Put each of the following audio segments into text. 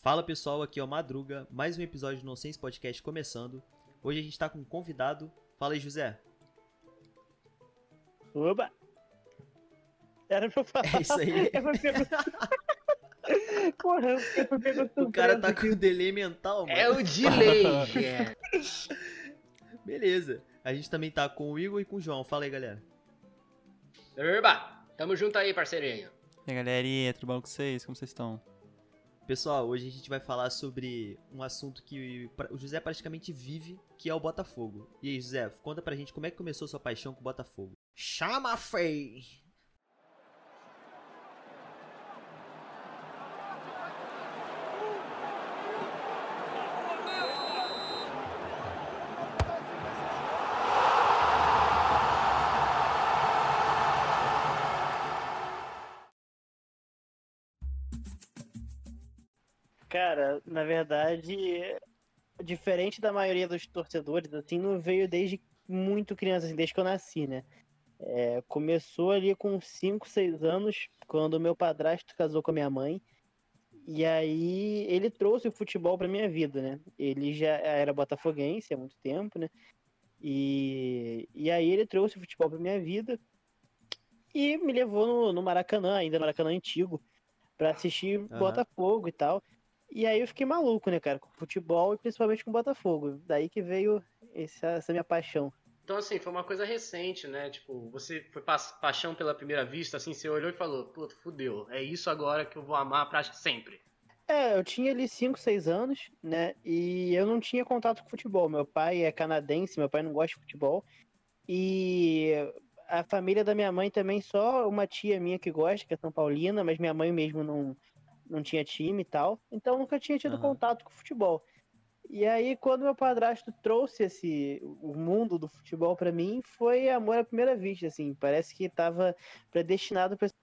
Fala pessoal, aqui é o Madruga, mais um episódio do Nonsense Podcast começando. Hoje a gente tá com um convidado. Fala aí, José. Oba! Era pra eu falar. É isso aí. É. Porra, perguntando. O cara tá com o delay mental, mano. É o delay, é. Beleza. A gente também tá com o Igor e com o João. Fala aí, galera. Urba, tamo junto aí, parceirinho. E aí, galerinha, tudo bom com vocês? Como vocês estão? Pessoal, hoje a gente vai falar sobre um assunto que o José praticamente vive, que é o Botafogo. E aí, José, conta pra gente como é que começou sua paixão com o Botafogo. Chama, Fei! Cara, na verdade, diferente da maioria dos torcedores, assim, não veio desde muito criança, assim, desde que eu nasci, né? É, começou ali com 5, 6 anos, quando meu padrasto casou com a minha mãe. E aí ele trouxe o futebol pra minha vida, né? Ele já era botafoguense há muito tempo, né? E, e aí ele trouxe o futebol pra minha vida e me levou no, no Maracanã, ainda no Maracanã antigo, pra assistir Aham. Botafogo e tal. E aí eu fiquei maluco, né, cara, com futebol e principalmente com Botafogo. Daí que veio esse- essa minha paixão. Então, assim, foi uma coisa recente, né? Tipo, você foi pa paixão pela primeira vista, assim, você olhou e falou, puta, fudeu, é isso agora que eu vou amar pra sempre. É, eu tinha ali 5, 6 anos, né? E eu não tinha contato com futebol. Meu pai é canadense, meu pai não gosta de futebol. E a família da minha mãe também, só uma tia minha que gosta, que é São Paulina, mas minha mãe mesmo não, não tinha time e tal. Então nunca tinha tido Aham. contato com futebol. E aí, quando meu padrasto trouxe esse o mundo do futebol pra mim, foi amor à primeira vista, assim. Parece que tava predestinado pra isso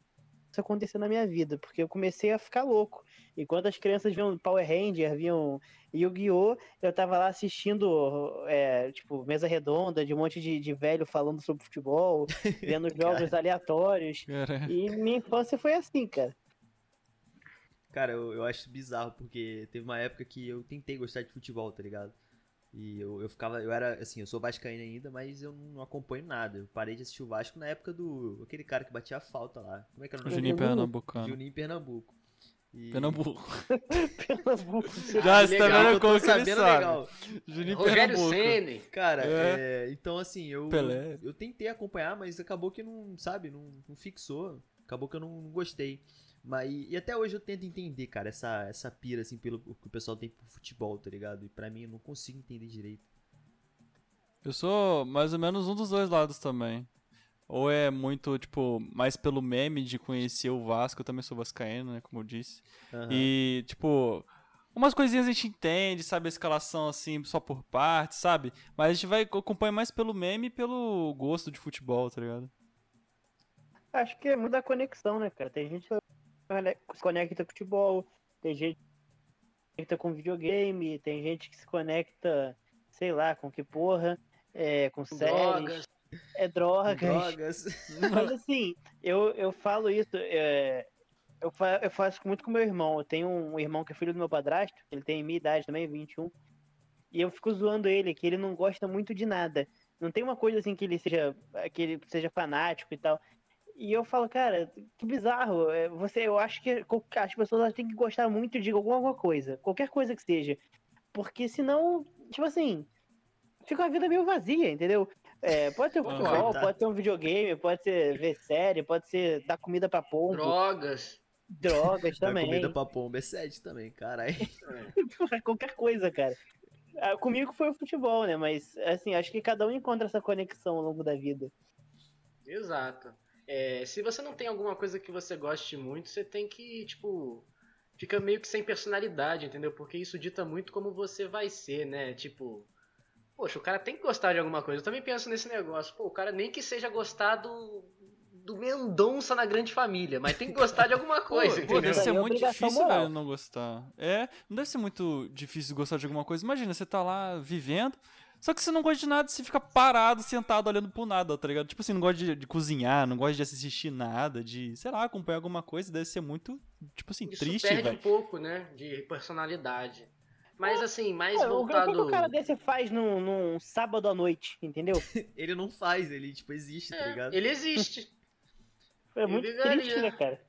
acontecer na minha vida, porque eu comecei a ficar louco. Enquanto as crianças viam Power Ranger, viam Yu-Gi-Oh!, eu tava lá assistindo, é, tipo, mesa redonda, de um monte de, de velho falando sobre futebol, vendo jogos aleatórios. Cara, E minha infância foi assim, cara. Cara, eu, eu acho bizarro, porque teve uma época que eu tentei gostar de futebol, tá ligado? E eu, eu ficava, eu era, assim, eu sou vascaíno ainda, mas eu não acompanho nada. Eu parei de assistir o Vasco na época do, aquele cara que batia a falta lá. Como é que era o nome? Juninho Pernambuco. Pernambucano. Juninho Pernambuco. E... Pernambuco. Pernambuco. Já, que você tá legal, vendo como que ele sabendo sabe? legal. Juninho Rogério Pernambuco. Ceni. Cara, É. é, então assim, eu, Pelé. eu tentei acompanhar, mas acabou que não, sabe, não, não fixou. Acabou que eu não, não gostei. Mas, e até hoje eu tento entender, cara, essa, essa pira, assim, pelo que o pessoal tem pro futebol, tá ligado? E pra mim eu não consigo entender direito. Eu sou mais ou menos um dos dois lados também. Ou é muito, tipo, mais pelo meme de conhecer o Vasco, eu também sou vascaíno, né, como eu disse. Aham. E, tipo, umas coisinhas a gente entende, sabe, a escalação assim, só por parte, sabe? Mas a gente vai acompanhar mais pelo meme e pelo gosto de futebol, tá ligado? Acho que é muito da conexão, né, cara? Tem gente que se conecta com futebol, tem gente que se conecta com videogame, tem gente que se conecta, sei lá, com que porra, é, com séries, Drogas. é drogas. Drogas. Mas assim, eu, eu falo isso, é, eu, fa eu faço muito com meu irmão. Eu tenho um irmão que é filho do meu padrasto, ele tem minha idade também, 21. E eu fico zoando ele, que ele não gosta muito de nada. Não tem uma coisa assim que ele seja, que ele seja fanático e tal. E eu falo, cara, que bizarro. é, Você, eu acho que as pessoas elas têm que gostar muito de alguma coisa, qualquer coisa que seja. Porque senão, tipo assim, fica uma vida meio vazia, entendeu? É, pode ser um futebol, pode ser um videogame, pode ser ver série, pode ser dar comida pra pombo, Drogas. drogas Dar também. comida pra pomba é sede também, caralho. qualquer coisa, cara. Ah, Comigo foi o futebol, né? Mas, assim, acho que cada um encontra essa conexão ao longo da vida. Exato. É, se você não tem alguma coisa que você goste muito, você tem que, tipo, fica meio que sem personalidade, entendeu? Porque isso dita muito como você vai ser, né? Tipo, Poxa, o cara tem que gostar de alguma coisa. Eu também penso nesse negócio. Pô, o cara nem que seja gostar do, do Mendonça na grande família, mas tem que gostar de alguma coisa, Pô, deve ser é muito difícil, moral. velho, não gostar. É, não deve ser muito difícil gostar de alguma coisa. Imagina, você tá lá vivendo, só que você não gosta de nada, você fica parado, sentado, olhando pro nada, tá ligado? Tipo assim, não gosta de, de cozinhar, não gosta de assistir nada, de, sei lá, acompanhar alguma coisa, deve ser muito, tipo assim, Isso triste, perde velho. um pouco, né, de personalidade. Mas assim, mais É, o que- o que voltado... o cara desse faz num, num sábado à noite, entendeu? Ele não faz, ele, tipo, existe, tá É, ligado? ele existe. É muito triste, né, cara?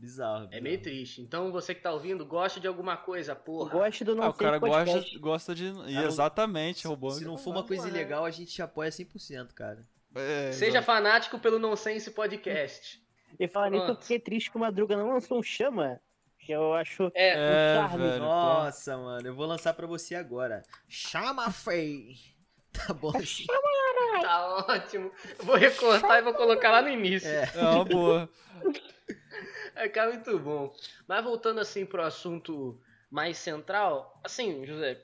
Bizarro. É meio triste. Então você que tá ouvindo, gosta de alguma coisa, porra. Gosto do não Ah, o cara gosta, gosta de. não- exatamente, roubou. Se não for uma coisa ilegal, a gente apoia 100%, cara. É, Seja fanático pelo Nonsense Podcast. E falar nisso, eu fiquei triste que o Madruga não lançou um chama. Que eu acho É, É, charme. velho. pô. Nossa, mano, eu vou lançar pra você agora. Chama, Fei! Tá bom assim. tá ótimo. Vou recortar e vou colocar lá no início. É. É uma boa. É que é muito bom. Mas voltando assim pro assunto mais central, assim, José,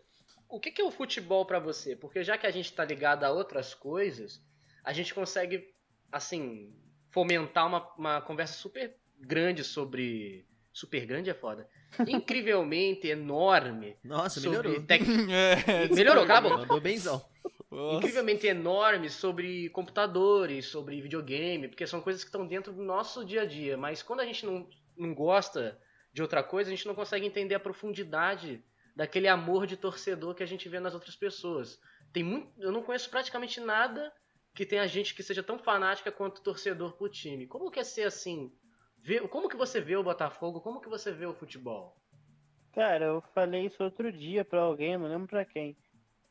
o que que é o futebol pra você? Porque já que a gente tá ligado a outras coisas, a gente consegue, assim, fomentar uma, uma conversa super grande sobre. Super grande é foda. Incrivelmente enorme. Nossa, sobre melhorou. tec- É, Melhorou, cala a boca. Mandou benzão. Nossa. incrivelmente enorme sobre computadores, sobre videogame, porque são coisas que estão dentro do nosso dia a dia. Mas quando a gente não, não gosta de outra coisa, a gente não consegue entender a profundidade daquele amor de torcedor que a gente vê nas outras pessoas. Tem muito, eu não conheço praticamente nada que tenha gente que seja tão fanática quanto torcedor pro time. Como que é ser assim? Como que você vê o Botafogo? Como que você vê o futebol? Cara, eu falei isso outro dia pra alguém, não lembro pra quem.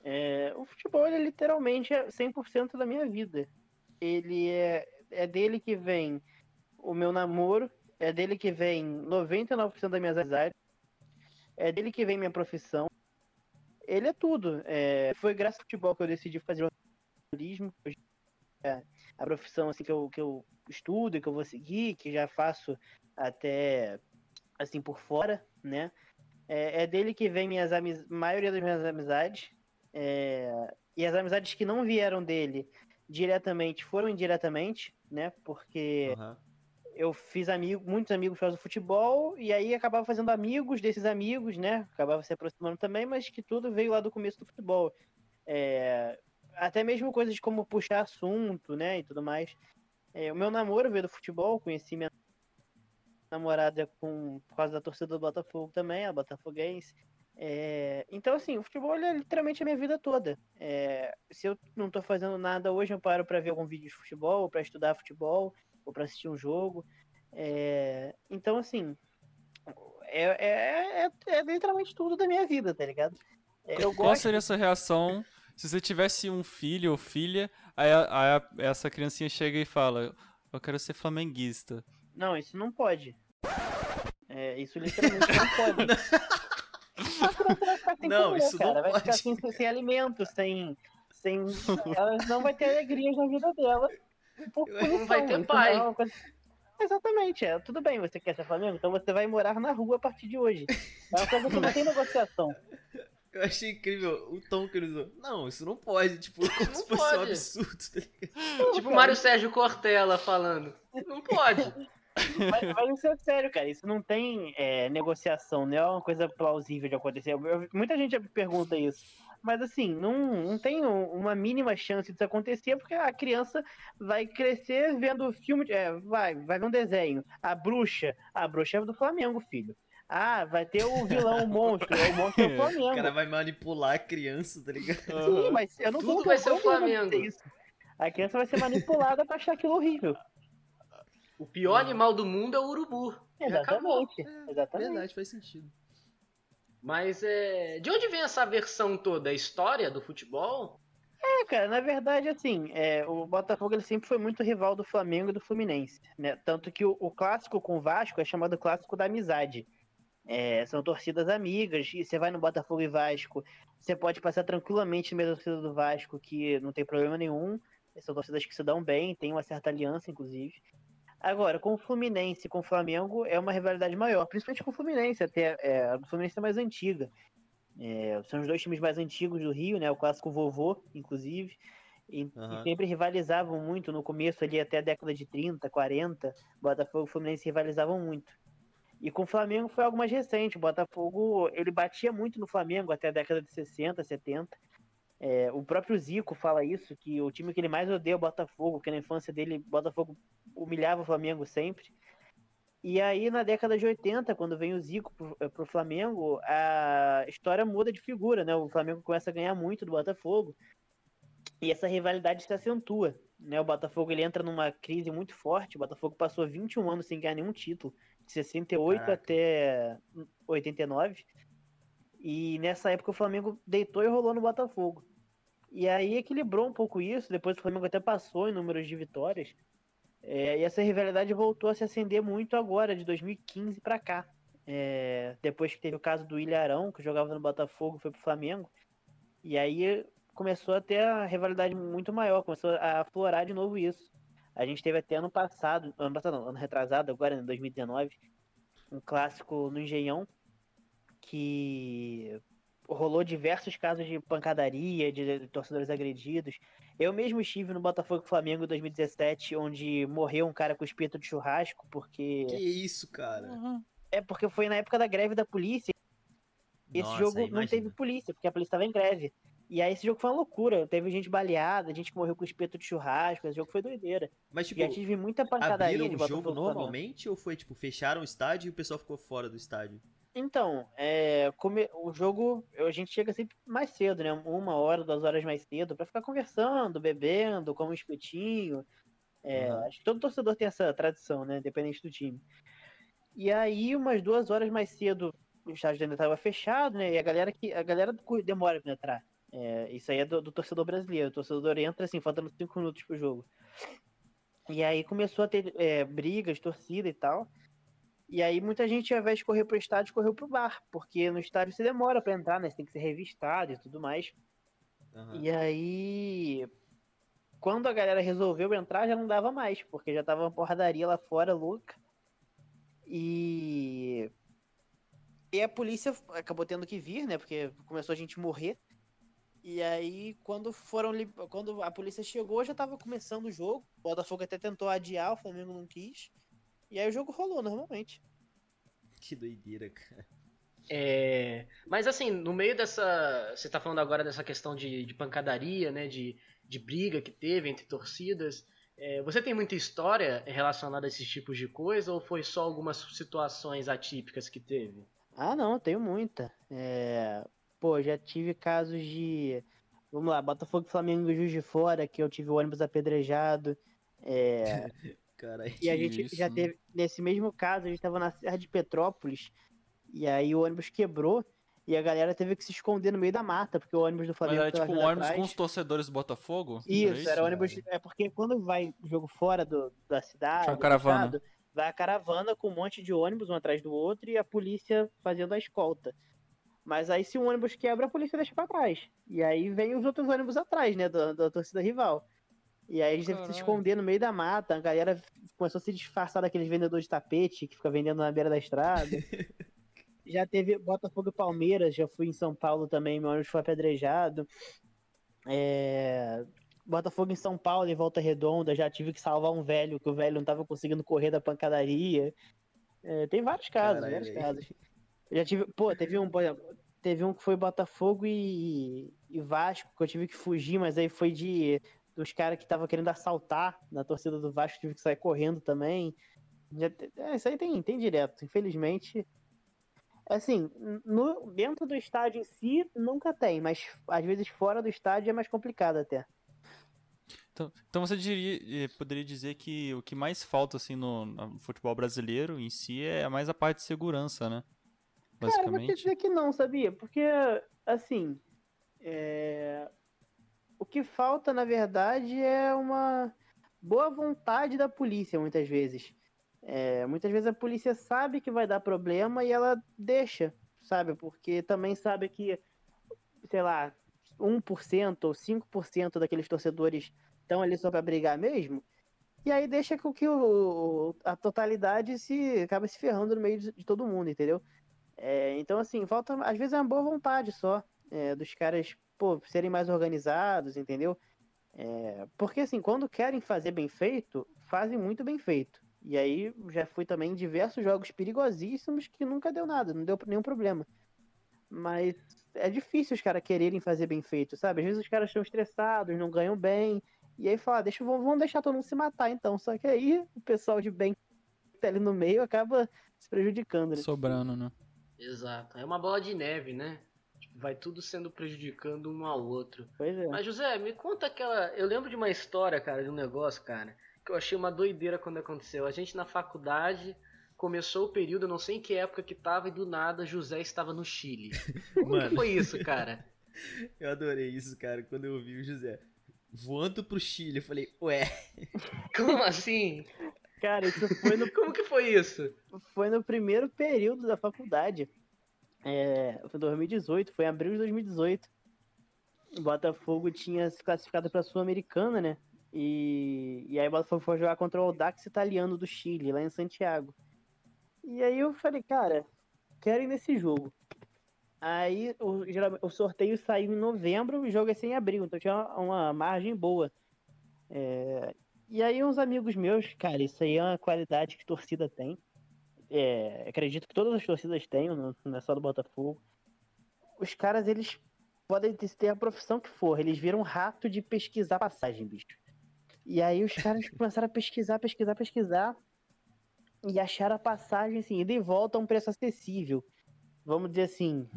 É, o futebol, ele literalmente é 100% da minha vida. Ele é, é dele que vem o meu namoro, é dele que vem 99% das minhas amizades, é dele que vem minha profissão. Ele é tudo. É, foi graças ao futebol que eu decidi fazer jornalismo. É a profissão assim, que, eu, que eu estudo, que eu vou seguir, que já faço até assim por fora, né? É, é dele que vem minhas maioria das minhas amizades. É, E as amizades que não vieram dele diretamente foram indiretamente, né? Porque Aham. eu fiz amigo, muitos amigos por do futebol, e aí acabava fazendo amigos desses amigos, né? Acabava se aproximando também, mas que tudo veio lá do começo do futebol. É, até mesmo coisas como puxar assunto, né? E tudo mais. É, o meu namoro veio do futebol, conheci minha namorada com, por causa da torcida do Botafogo também, a Botafoguense. É, então, assim, o futebol é literalmente a minha vida toda. É, se eu não tô fazendo nada hoje, eu paro para ver algum vídeo de futebol, ou pra estudar futebol, ou pra assistir um jogo. É, então, assim, é, é, é, é literalmente tudo da minha vida, tá ligado? Qual gosto. seria essa reação se você tivesse um filho ou filha, aí, a- a- essa criancinha chega e fala: Eu quero ser flamenguista. Não, isso não pode. Isso literalmente não pode. Vai ficar sem Não, comer, isso não cara. Vai ficar pode. sem, sem alimento, sem, sem. Ela não vai ter alegrias na vida dela. Por Não punição, vai ter isso pai. não é coisa- Exatamente, é. Tudo bem, você quer ser Flamengo, então você vai morar na rua a partir de hoje. É uma coisa que não tem negociação. Eu achei incrível o tom que ele usou. Não, isso não pode, tipo, como Não se fosse um pode. absurdo. tá? Tipo o Mário Sérgio Cortella falando. Não pode. Mas, mas isso é sério, cara. Isso não tem é, negociação, não é uma coisa plausível de acontecer. Eu- muita gente pergunta isso. Mas assim, não, não tem um- uma mínima chance disso acontecer, porque a criança vai crescer vendo filme. É, vai, vai ver um desenho. A bruxa. A bruxa é do Flamengo, filho. Ah, vai ter o vilão, o monstro. O monstro é o O Flamengo. cara vai manipular a criança, tá ligado? Sim, mas eu não tô Tudo vai ser o Flamengo. isso. A criança vai ser manipulada pra achar aquilo horrível. O pior animal do mundo é o urubu. E acabou. Exatamente. Exatamente. Verdade, faz sentido. Mas é. De onde vem essa versão toda? A história do futebol? É, cara, na verdade, assim, é, o Botafogo ele sempre foi muito rival do Flamengo e do Fluminense, né? Tanto que o, o clássico com o Vasco é chamado clássico da amizade. É, são torcidas amigas, e você vai no Botafogo e Vasco, você pode passar tranquilamente no meio da torcida do Vasco, que não tem problema nenhum. São torcidas que se dão bem, tem uma certa aliança, inclusive. Agora, com o Fluminense e com o Flamengo é uma rivalidade maior, principalmente com o Fluminense, até é, a do Fluminense é mais antiga. É, são os dois times mais antigos do Rio, né? O clássico vovô, inclusive. E, Aham. e sempre rivalizavam muito no começo ali até a década de 30, 40. Botafogo e Fluminense rivalizavam muito. E com o Flamengo foi algo mais recente. O Botafogo, ele batia muito no Flamengo até a década de 60, 70. É, o próprio Zico fala isso, que o time que ele mais odeia é o Botafogo, que na infância dele, o Botafogo humilhava o Flamengo sempre. E aí, na década de 80, quando vem o Zico pro, eh, pro Flamengo, a história muda de figura, né? O Flamengo começa a ganhar muito do Botafogo. E essa rivalidade se acentua, né? O Botafogo ele entra numa crise muito forte. O Botafogo passou 21 anos sem ganhar nenhum título, de 68 Caraca. até 89. E nessa época o Flamengo deitou e rolou no Botafogo. E aí equilibrou um pouco isso. Depois o Flamengo até passou em números de vitórias. É, e essa rivalidade voltou a se acender muito agora, de 2015 pra cá. É, depois que teve o caso do Ilharão, que jogava no Botafogo, foi pro Flamengo. E aí começou a ter a rivalidade muito maior, começou a aflorar de novo isso. A gente teve até ano passado, ano passado não, ano retrasado, agora em 2019, um clássico no Engenhão, que rolou diversos casos de pancadaria, de, torcedores agredidos. Eu mesmo estive no Botafogo Flamengo em 2017, onde morreu um cara com espeto de churrasco, porque. Que isso, cara? Uhum. É porque foi na época da greve da polícia. Esse Nossa, jogo não imagina. teve polícia, porque a polícia estava em greve. E aí esse jogo foi uma loucura. Teve gente baleada, gente que morreu com espeto de churrasco. Esse jogo foi doideira. Mas, tipo, Já tive muita pancadaria abriram de o Botafogo jogo normalmente ou foi, tipo, fecharam o estádio e o pessoal ficou fora do estádio? Então, é, come- o jogo, a gente chega sempre mais cedo, né? Uma hora, duas horas mais cedo, pra ficar conversando, bebendo, como um espetinho. É, Aham. Acho que todo torcedor tem essa tradição, né? Independente do time. E aí, umas duas horas mais cedo, o estádio ainda estava fechado, né? E a galera que a galera demora pra entrar. É, isso aí é do, do torcedor brasileiro. O torcedor entra assim, faltando cinco minutos pro jogo. E aí começou a ter é, brigas, torcida e tal. E aí muita gente, ao invés de correr pro estádio, correu pro bar, porque no estádio você demora pra entrar, né? Você tem que ser revistado e tudo mais. Aham. E aí, quando a galera resolveu entrar, já não dava mais, porque já tava uma porradaria lá fora, louca. E. E a polícia acabou tendo que vir, né? Porque começou a gente morrer. E aí, quando foram. Quando a polícia chegou, já tava começando o jogo. O Botafogo até tentou adiar, o Flamengo não quis. E aí o jogo rolou normalmente. Que doideira, cara. É, mas assim, no meio dessa. Você tá falando agora dessa questão de, de pancadaria, né? De, de briga que teve entre torcidas. É, você tem muita história relacionada a esses tipos de coisa ou foi só algumas situações atípicas que teve? Ah, não, tenho muita. É, Pô, já tive casos de. Vamos lá, Botafogo Flamengo e Juiz de Fora, que eu tive o ônibus apedrejado. É, Caralho. E a gente isso, já né? teve, nesse mesmo caso, a gente tava na Serra de Petrópolis, e aí o ônibus quebrou, e a galera teve que se esconder no meio da mata, porque o ônibus do Mas Flamengo era tava tipo um ônibus atrás. com os torcedores do Botafogo? Isso, era ônibus. cara? É porque quando vai jogo fora do, da cidade, do caravana. estado, vai a caravana com um monte de ônibus um atrás do outro e a polícia fazendo a escolta. Mas aí se um ônibus quebra, a polícia deixa pra trás. E aí vem os outros ônibus atrás, né, da, da torcida rival. E aí a gente teve que se esconder no meio da mata, a galera começou a se disfarçar daqueles vendedores de tapete que fica vendendo na beira da estrada. já teve Botafogo e Palmeiras, já fui em São Paulo também, meu ônibus foi apedrejado. É, Botafogo em São Paulo, em Volta Redonda, já tive que salvar um velho, que o velho não tava conseguindo correr da pancadaria. É, tem vários casos, Caralho, vários casos. Já tive, pô, teve um, por exemplo, teve um que foi Botafogo e, e Vasco, que eu tive que fugir, mas aí foi de dos caras que estavam querendo assaltar na torcida do Vasco, tive que sair correndo também. Já, é, isso aí tem, tem direto, infelizmente. Assim, no, dentro do estádio em si, nunca tem, mas às vezes fora do estádio é mais complicado até. Então, então você diria, eh, poderia dizer que o que mais falta assim no, no futebol brasileiro em si é mais a parte de segurança, né? Cara, eu vou te Basicamente. dizer que não, sabia? Porque, assim, é, o que falta, na verdade, é uma boa vontade da polícia, muitas vezes. É, muitas vezes a polícia sabe que vai dar problema e ela deixa, sabe? Porque também sabe que, sei lá, 1% ou 5% daqueles torcedores estão ali só pra brigar mesmo. E aí deixa com que o, a totalidade se acaba se ferrando no meio de, de todo mundo, entendeu? É, então, assim, falta. Às vezes é uma boa vontade só é, dos caras, pô, serem mais organizados, entendeu? É, porque, assim, quando querem fazer bem feito, fazem muito bem feito. E aí já fui também em diversos jogos perigosíssimos que nunca deu nada, não deu nenhum problema. Mas é difícil os caras quererem fazer bem feito, sabe? Às vezes os caras estão estressados, não ganham bem. E aí fala, deixa, vamos deixar todo mundo se matar então. Só que aí o pessoal de bem que tá ali no meio acaba se prejudicando, né? Sobrando, né? Exato. É uma bola de neve, né? Vai tudo sendo prejudicando um ao outro. Pois é. Mas, José, me conta aquela. Eu lembro de uma história, cara, de um negócio, cara, que eu achei uma doideira quando aconteceu. A gente na faculdade começou o período, eu não sei em que época que tava, e do nada José estava no Chile. Como que Mano, foi isso, cara? eu adorei isso, cara, quando eu vi o José voando pro Chile. Eu falei, ué, Como assim? Cara, isso foi no, Como que foi isso? foi no primeiro período da faculdade. É, foi 2018, foi em abril de 2018. O Botafogo tinha se classificado para a Sul-Americana, né? E, e aí o Botafogo foi jogar contra o Audax italiano do Chile, lá em Santiago. E aí eu falei, cara, quero ir nesse jogo. Aí o, o sorteio saiu em novembro, o jogo ia ser em abril, então tinha uma, uma margem boa. É, e aí uns amigos meus, cara, isso aí é uma qualidade que torcida tem. É, acredito que todas as torcidas têm, não, é só do Botafogo. Os caras, eles podem ter, a profissão que for, eles viram um rato de pesquisar passagem, bicho. E aí os caras começaram a pesquisar, pesquisar, pesquisar e acharam a passagem, assim, ida e volta a um preço acessível. Vamos dizer assim,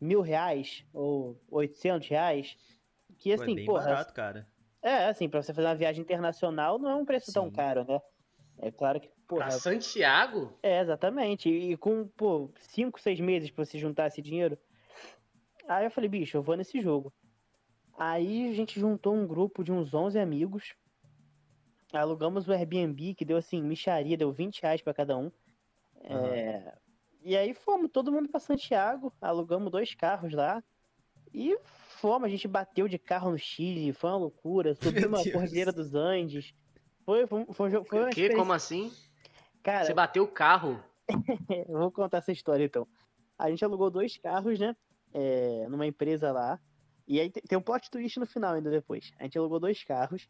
mil reais ou 800 reais. Que Pô, assim, é bem porra, barato, cara. é, assim, pra você fazer uma viagem internacional não é um preço tão Sim. caro, né? É claro que, porra, Pra Santiago? é, exatamente. E, e com, pô, cinco, seis meses pra você juntar esse dinheiro. Aí eu falei, bicho, eu vou nesse jogo. Aí a gente juntou um grupo de uns 11 amigos. Alugamos o Airbnb, que deu assim, micharia, deu 20 reais pra cada um. É, E aí fomos, todo mundo pra Santiago, alugamos dois carros lá. E fomos, a gente bateu de carro no Chile, foi uma loucura, subimos a Deus. Cordilheira dos Andes. Foi, foi, um- foi, jogo- foi uma O quê? experiência- Como assim? Cara, Você bateu o carro? eu vou contar essa história então. A gente alugou dois carros, né? É, numa empresa lá. E aí te- tem um plot twist no final ainda depois. A gente alugou dois carros.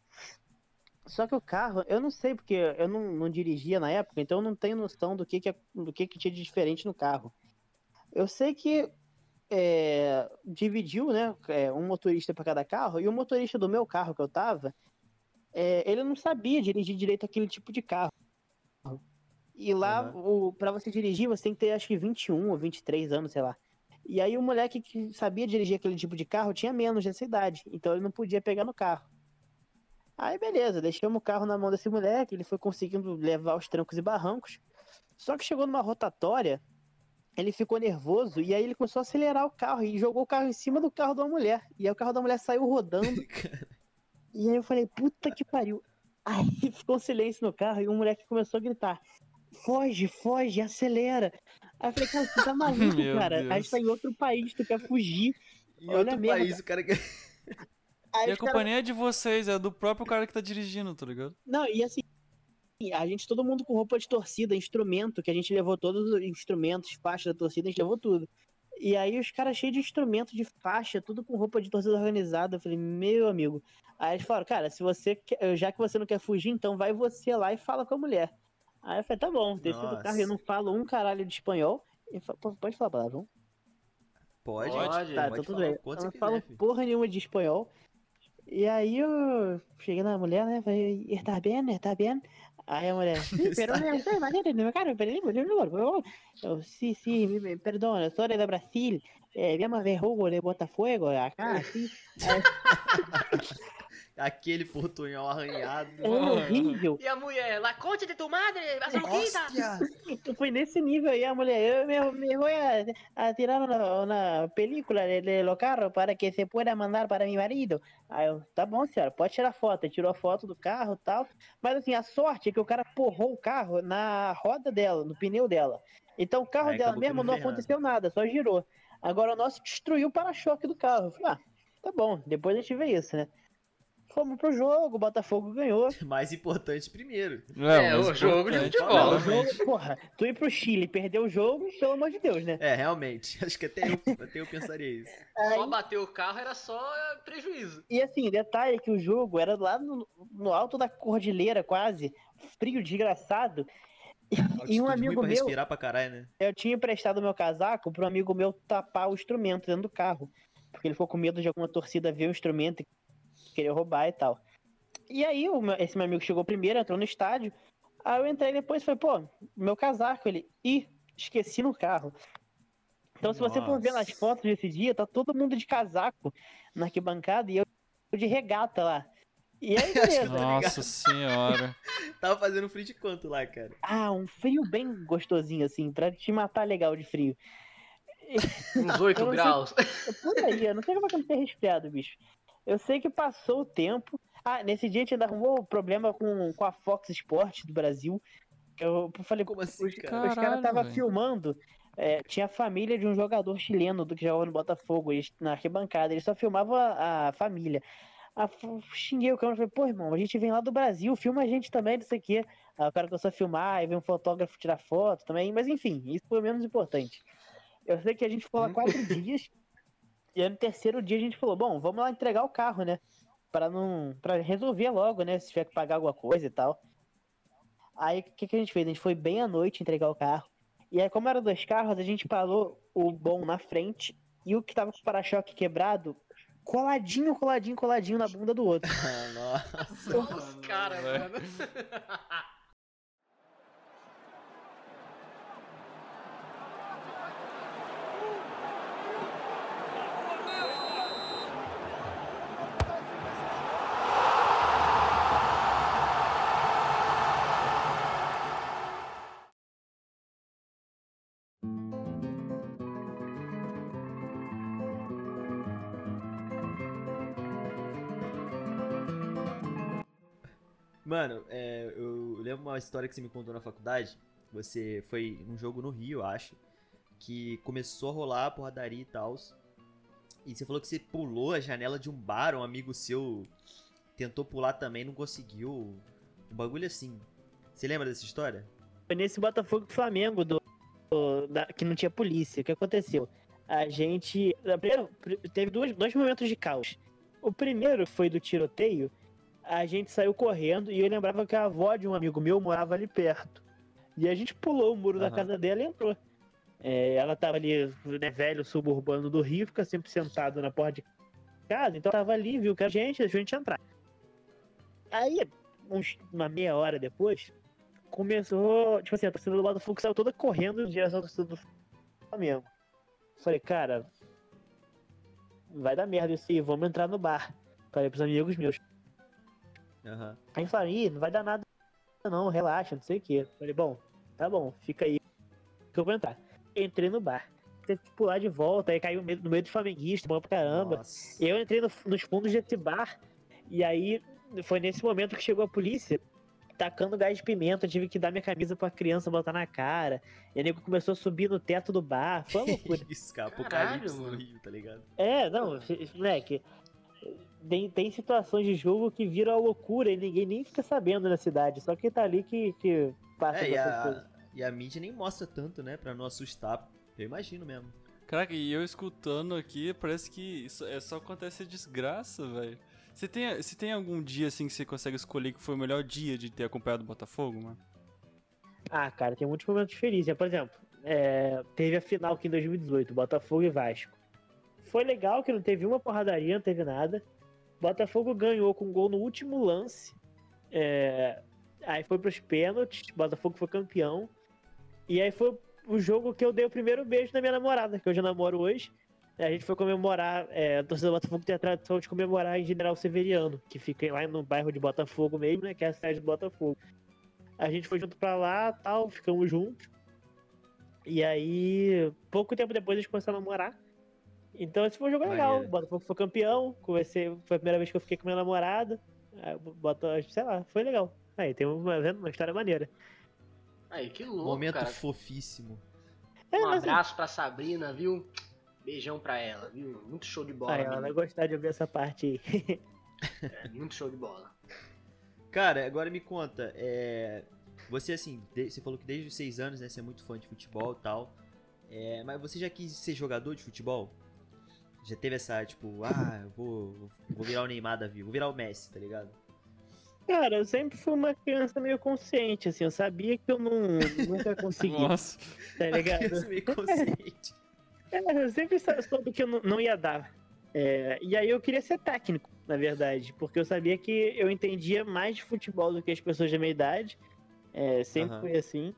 Só que o carro, eu não sei, porque eu não, não dirigia na época, então eu não tenho noção do que, que, é- do que, que tinha de diferente no carro. Eu sei que é, dividiu, né? é, um motorista para cada carro, e o motorista do meu carro que eu tava, é, ele não sabia dirigir direito aquele tipo de carro. E lá, Aham. o, pra você dirigir, você tem que ter acho que 21 ou 23 anos, sei lá. E aí o moleque que sabia dirigir aquele tipo de carro tinha menos dessa idade, então ele não podia pegar no carro. Aí beleza, deixamos o carro na mão desse moleque, ele foi conseguindo levar os trancos e barrancos. Só que chegou numa rotatória, ele ficou nervoso e aí ele começou a acelerar o carro e jogou o carro em cima do carro da mulher. E aí o carro da mulher saiu rodando. E aí eu falei, puta que pariu. Aí ficou um silêncio no carro e o moleque começou a gritar: Foge, foge, acelera. Aí eu falei, cara, você tá maluco, cara. Deus. A gente tá em outro país, tu quer fugir. Em Olha outro merda. país, o cara quer. Aí E a culpa nem é de vocês, é do próprio cara que tá dirigindo, tá ligado? Não, e assim, a gente, todo mundo com roupa de torcida, instrumento, que a gente levou todos os instrumentos, faixa da torcida, a gente levou tudo. E aí os caras cheios de instrumento, de faixa, tudo com roupa de torcida organizada. Eu falei, meu amigo. Aí eles falaram, cara, se você quer, já que você não quer fugir, então vai você lá e fala com a mulher. Aí eu falei, tá bom, desci do carro, eu não falo um caralho de espanhol. E pode falar palavrão? Pode, Pode. Tá, pode então tudo falar bem. Eu não falo quiser, filho. porra nenhuma de espanhol. E aí eu cheguei na mulher, né? Falei, está bem, está bem. Aí a mulher, sí, pero no sé, imagínate, me caro, por favor, favor. Eu, me- me- perdón, eu sou de Brasil. Eh, viemos de jugo de Botafogo, acá, sí. Aquele portunhol arranhado. É horrível. E a mulher, la concha de tu madre! Hostia! Foi nesse nível aí a mulher, eu me, me voy a, a tirar una, una película de, de los carros para que se pueda mandar para mi marido. Aí eu, tá bom, senhora, pode tirar foto. Tirou a foto do carro e tal. Mas assim, a sorte é que o cara porrou o carro na roda dela, no pneu dela. Então o carro Aí dela mesmo não aconteceu nada, só girou. Agora o nosso destruiu o para-choque do carro. Falei, ah, tá bom, depois a gente vê isso, né? Fomos pro jogo, o Botafogo ganhou. Mais importante primeiro. É, mas o jogo de futebol. Claramente. jogo, porra, tu ir pro Chile e perder o jogo, pelo amor de Deus, né? É, realmente. Acho que até eu, até eu pensaria isso. Só bater o carro era só prejuízo. E assim, detalhe que o jogo era lá no, no alto da cordilheira, quase, frio desgraçado. E, um amigo pra meu, respirar pra caralho, né? eu tinha emprestado meu casaco para um amigo meu tapar o instrumento dentro do carro. Porque ele ficou com medo de alguma torcida ver o instrumento querer roubar e tal. E aí, o meu- esse meu amigo chegou primeiro, entrou no estádio. Aí eu entrei depois e falei, pô, meu casaco. Ele, ih, esqueci no carro. Então, se você for ver nas fotos desse dia, tá todo mundo de casaco na arquibancada e eu de regata lá. E aí, beleza. Nossa senhora. Tava fazendo frio de quanto lá, cara? Ah, um frio bem gostosinho, assim, pra te matar legal de frio. Uns 8 Eu não sei- graus. É Por aí, eu não sei como é que eu não tenho resfriado, bicho. Eu sei que passou o tempo. Ah, nesse dia a gente ainda arrumou problema com, com a Fox Sports do Brasil. Eu falei, Como assim, os, cara? os caras estavam filmando. é, tinha a família de um jogador chileno do que jogava no Botafogo, eles, na arquibancada. Eles só filmavam a, a família. Fu- xinguei o cara e falei, pô, irmão, a gente vem lá do Brasil, filma a gente também, não sei o quê. Aí o cara começou a filmar, aí veio um fotógrafo tirar foto também, mas enfim, isso foi o menos importante. Eu sei que a gente ficou lá quatro dias, e aí no terceiro dia a gente falou, bom, vamos lá entregar o carro, né? Pra não. para resolver logo, né? Se tiver que pagar alguma coisa e tal. Aí o que, que a gente fez? A gente foi bem à noite entregar o carro. E aí, como eram dois carros, a gente parou o bom na frente e o que tava com o para-choque quebrado, coladinho, coladinho, coladinho na bunda do outro. Ah, nossa. Os caras, velho. mano. Mano, é, eu lembro uma história que você me contou na faculdade. Você foi num jogo no Rio, acho. Que começou a rolar a porradaria e tal. E você falou que você pulou a janela de um bar, um amigo seu tentou pular também, não conseguiu. Um bagulho assim. Você lembra dessa história? Foi nesse Botafogo Flamengo do, do- da- que não tinha polícia. O que aconteceu? A gente. Primeiro, pr- teve dois, dois momentos de caos. O primeiro foi do tiroteio. A gente saiu correndo e eu lembrava que a avó de um amigo meu morava ali perto. E a gente pulou o muro da Aham. casa dela e entrou. É, ela tava ali, né, velho suburbano do Rio, fica sempre sentado na porta de casa. Então tava ali, viu que a gente, deixou a gente entrar. Aí, uns, uma meia hora depois, começou, tipo assim, a torcida do Botafogo saiu toda correndo em direção à torcida do Flamengo. Falei, cara, vai dar merda isso aí, vamos entrar no bar. Falei pros amigos meus. Aham. Aí falaram, ih, não vai dar nada não, relaxa, não sei o que. Falei, bom, tá bom, fica aí que eu vou entrar. Entrei no bar. Teve que pular de volta, aí caiu no meio- do flamenguista, bom pra caramba. Nossa. Eu entrei no- nos fundos desse bar e aí foi nesse momento que chegou a polícia tacando gás de pimenta. Eu tive que dar minha camisa pra criança botar na cara. E a nego começou a subir no teto do bar. Foi uma loucura. Caralho, Apocalipse no. Rio, tá ligado? é, não, moleque. Tem, tem situações de jogo que viram a loucura e ninguém nem fica sabendo na cidade. Só que tá ali que, que passa É, e coisas. a, e a mídia nem mostra tanto, né? Pra não assustar. Eu imagino mesmo. Caraca, e eu escutando aqui, parece que isso é só acontece desgraça, velho. Você tem, você tem algum dia assim que você consegue escolher que foi o melhor dia de ter acompanhado o Botafogo, mano? Ah, cara, tem muitos momentos felizes. Por exemplo, é, teve a final aqui em 2018, Botafogo e Vasco. Foi legal que não teve uma porradaria, não teve nada. Botafogo ganhou com um gol no último lance. É, aí foi pros pênaltis, Botafogo foi campeão. E aí foi o jogo que eu dei o primeiro beijo na minha namorada, que eu já namoro hoje. A gente foi comemorar, é, a torcida do Botafogo tem a tradição de comemorar em General Severiano, que fica lá no bairro de Botafogo mesmo, né? Que é a cidade do Botafogo. A gente foi junto pra lá, tal, ficamos juntos. E aí, pouco tempo depois a gente começou a namorar. Então esse foi um jogo legal. Maneiro. O Botafogo foi campeão. Comecei, foi a primeira vez que eu fiquei com minha namorada. Aí, Bota, sei lá, foi legal. Aí tem uma, uma história maneira. Aí, que louco, Momento cara. fofíssimo. É, Um mas abraço pra Sabrina, viu? Beijão pra ela, viu? Muito show de bola. Aí, ela vai gostar de ouvir essa parte aí. É, muito show de bola. Cara, agora me conta, é... Você, assim, de- você falou que desde os seis anos, né, você é muito fã de futebol e tal. É... Mas você já quis ser jogador de futebol? Já teve essa, tipo, ah, eu vou, vou virar o Neymar da vida, vou virar o Messi, tá ligado? Cara, eu sempre fui uma criança meio consciente, assim, eu sabia que eu não, nunca consegui, Nossa. tá Uma ligado? criança meio consciente. É, eu sempre soube que eu não, não ia dar. É, e aí eu queria ser técnico, na verdade, porque eu sabia que eu entendia mais de futebol do que as pessoas da minha idade. É, sempre Aham. foi assim.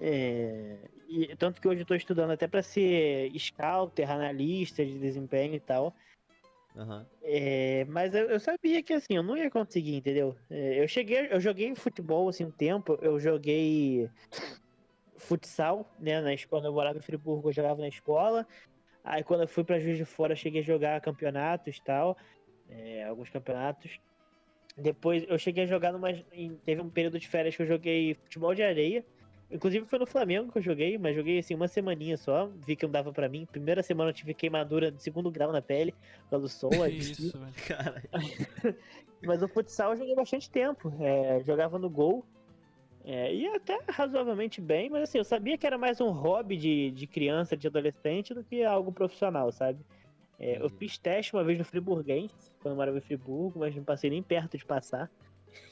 É, e, tanto que hoje eu tô estudando até para ser scouter, analista de desempenho e tal. Aham. É, mas eu, eu sabia que assim, eu não ia conseguir, entendeu? É, eu cheguei, eu joguei futebol assim um tempo, eu joguei futsal, né, na escola, quando eu morava em Friburgo, eu jogava na escola. Aí quando eu fui pra Juiz de Fora, eu cheguei a jogar campeonatos e tal, é, alguns campeonatos. Depois eu cheguei a jogar numa. teve um período de férias que eu joguei futebol de areia. Inclusive foi no Flamengo que eu joguei, mas joguei assim uma semaninha só. Vi que não dava pra mim. Primeira semana eu tive queimadura de segundo grau na pele, pelo sol. Isso, velho. Cara, mas o futsal eu joguei bastante tempo. É, jogava no gol. É, ia até razoavelmente bem, mas assim, eu sabia que era mais um hobby de, de criança, de adolescente, do que algo profissional, sabe? É, eu Entendi. fiz teste uma vez no Friburguense, quando eu morava em Friburgo, mas não passei nem perto de passar.